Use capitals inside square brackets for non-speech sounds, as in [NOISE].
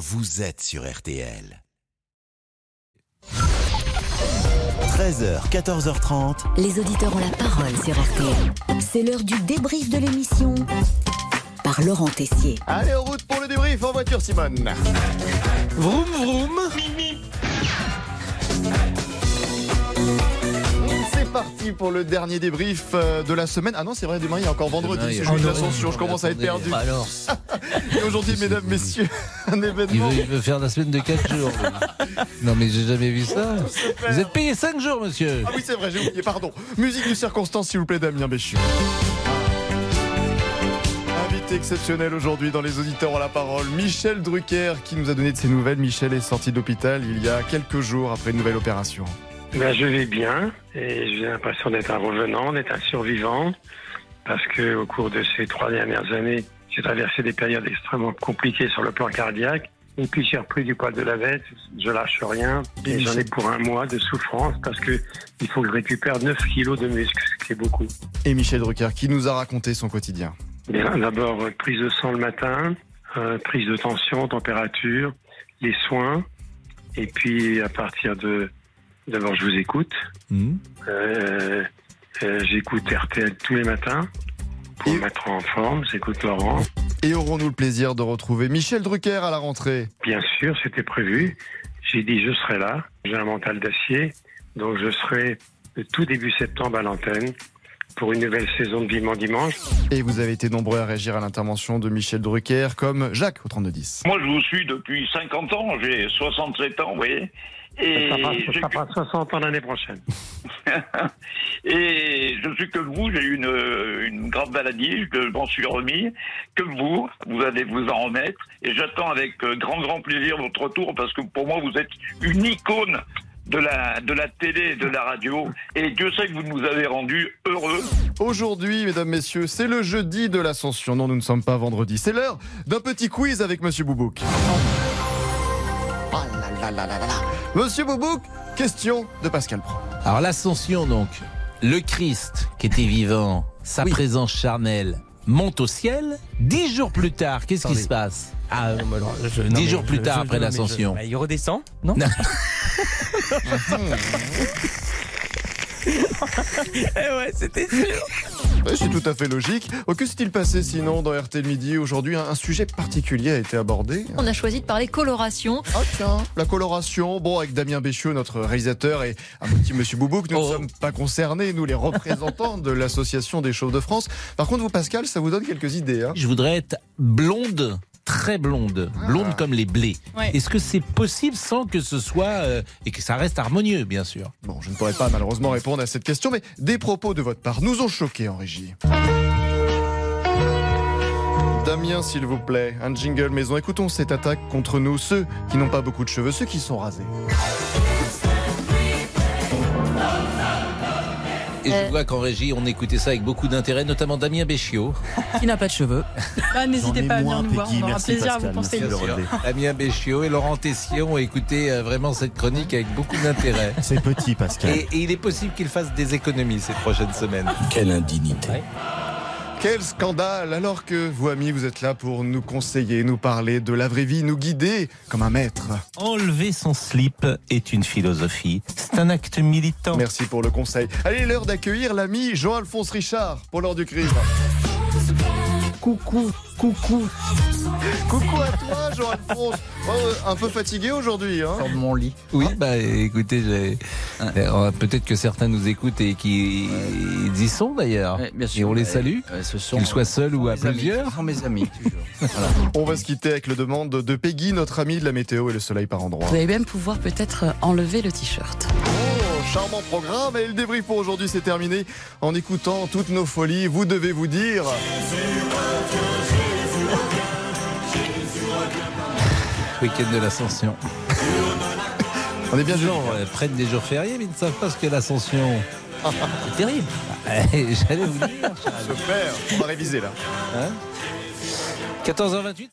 vous êtes sur RTL. 13h, 14h30. Les auditeurs ont la parole sur RTL. C'est l'heure du débrief de l'émission par Laurent Tessier. Allez, en route pour le débrief en voiture, Simone. Vroom vroom. Parti pour le dernier débrief euh, de la semaine. Ah non, c'est vrai, demain il y a encore vendredi. Demain, il y a- C'est jeudi Oh non, l'ascension, je commence à être perdu. bah alors, [LAUGHS] Et aujourd'hui, mesdames, messieurs, un il événement. veut, il veut faire la semaine de 4 jours. [LAUGHS] Non mais j'ai jamais vu ça. Vous êtes payé 5 jours, monsieur. Ah oui, c'est vrai, j'ai oublié, pardon. Musique de circonstance, s'il vous plaît, Damien Béchu. Invité exceptionnel aujourd'hui dans Les Auditeurs ont la parole, Michel Drucker, qui nous a donné de ses nouvelles. Michel est sorti d'hôpital il y a quelques jours après une nouvelle opération. Ben, je vais bien et j'ai l'impression d'être un revenant, d'être un survivant, parce que au cours de ces trois dernières années, j'ai traversé des périodes extrêmement compliquées sur le plan cardiaque. Et puis j'ai repris du poil de la bête, je lâche rien, et j'en ai pour un mois de souffrance parce que il faut que je récupère 9 kilos de muscles, ce qui est beaucoup. Et Michel Drucker, qui nous a raconté son quotidien? D'abord euh, prise de sang le matin, euh, prise de tension, température, les soins, et puis à partir de d'abord je vous écoute. Hmm. Euh, euh, j'écoute RTL tous les matins pour Et- me mettre en forme. J'écoute Laurent. Et aurons-nous le plaisir de retrouver Michel Drucker à la rentrée? Bien sûr, c'était prévu. J'ai dit je serai là. J'ai un mental d'acier, donc je serai le tout début septembre à l'antenne pour une nouvelle saison de Vivement Dimanche. Et vous avez été nombreux à réagir à l'intervention de Michel Drucker, comme Jacques au 3210. Moi, je vous suis depuis 50 ans, j'ai 67 ans, vous voyez. Et Ça fera, je, ça fera 60 ans l'année prochaine. [LAUGHS] et je suis comme vous, j'ai eu une, une grave maladie, je m'en suis remis. Comme vous, vous allez vous en remettre. Et j'attends avec grand, grand plaisir votre retour parce que pour moi, vous êtes une icône de la, de la télé et de la radio. Et Dieu sait que vous nous avez rendus heureux. Aujourd'hui, mesdames, messieurs, c'est le jeudi de l'ascension. Non, nous ne sommes pas vendredi. C'est l'heure d'un petit quiz avec Monsieur Boubouk. Oh là là là là là là. Monsieur Boubouk, question de Pascal Pro. Alors l'ascension donc, le Christ qui était vivant, sa Oui. présence charnelle monte au ciel. Dix jours plus tard, qu'est-ce qui se passe? Ah, non, mais alors, je- non, Dix jours plus je- tard je- après l'ascension. bah, il redescend Non Non? [LAUGHS] Eh ouais, c'était sûr. Ouais, C'est tout à fait logique. Oh, que s'est-il passé sinon dans RTL Midi aujourd'hui un, un sujet particulier a été abordé. On a choisi de parler coloration. Ah tiens, la coloration. Bon, avec Damien Béchiot, notre réalisateur, et un petit Monsieur Boubouk, nous ne Oh. sommes pas concernés, nous les représentants de l'association des chauves de France. Par contre, vous, Pascal, ça vous donne quelques idées. Hein Je voudrais être blonde, très blonde, blonde Ah. comme les blés. Ouais. Est-ce que c'est possible sans que ce soit euh, et que ça reste harmonieux, bien sûr? Bon, je ne pourrais pas malheureusement répondre à cette question, mais des propos de votre part nous ont choqués en régie. Damien, s'il vous plaît, un jingle maison. Écoutons cette attaque contre nous, ceux qui n'ont pas beaucoup de cheveux, ceux qui sont rasés. Et Euh. je vois qu'en régie, on écoutait ça avec beaucoup d'intérêt, notamment Damien Béchiot. Qui n'a pas de cheveux Bah, [LAUGHS] N'hésitez pas à venir nous voir, on aura merci plaisir Pascal, à vous conseiller. Damien Béchiot et Laurent Tessier ont écouté euh, vraiment cette chronique avec beaucoup d'intérêt. C'est petit, Pascal. Et, et il est possible qu'il fasse des économies ces prochaines semaines. Quelle indignité. Quel scandale Alors que vous, amis, vous êtes là pour nous conseiller, nous parler de la vraie vie, nous guider comme un maître. Enlever son slip est une philosophie. C'est un acte militant. Merci pour le conseil. Allez, l'heure d'accueillir l'ami Jean-Alphonse Richard pour l'heure du crime. Coucou, coucou. Coucou à toi, Jean-Alphonse. Oh, euh, un peu fatigué aujourd'hui, hein Sors de mon lit. Oui, bah écoutez, j'ai- euh, peut-être que certains nous écoutent et qui y sont d'ailleurs. Ouais, bien sûr. Et on les salue, ouais, ce sont, qu'ils soient seuls ou à amis. plusieurs. Ce sont mes amis, toujours. [LAUGHS] Voilà. On va se quitter avec le demande de Peggy, notre amie de la météo et le soleil par endroit. Vous allez même pouvoir peut-être enlever le t-shirt. Charmant programme. Et le débrief pour aujourd'hui, c'est terminé. En écoutant toutes nos folies, vous devez vous dire. Week-end de l'ascension. On est bien Les gens euh, prennent des jours fériés, mais ils ne savent pas ce qu'est l'ascension. [LAUGHS] C'est terrible. J'allais vous dire. [LAUGHS] Super. On va réviser là. Hein? 14h28.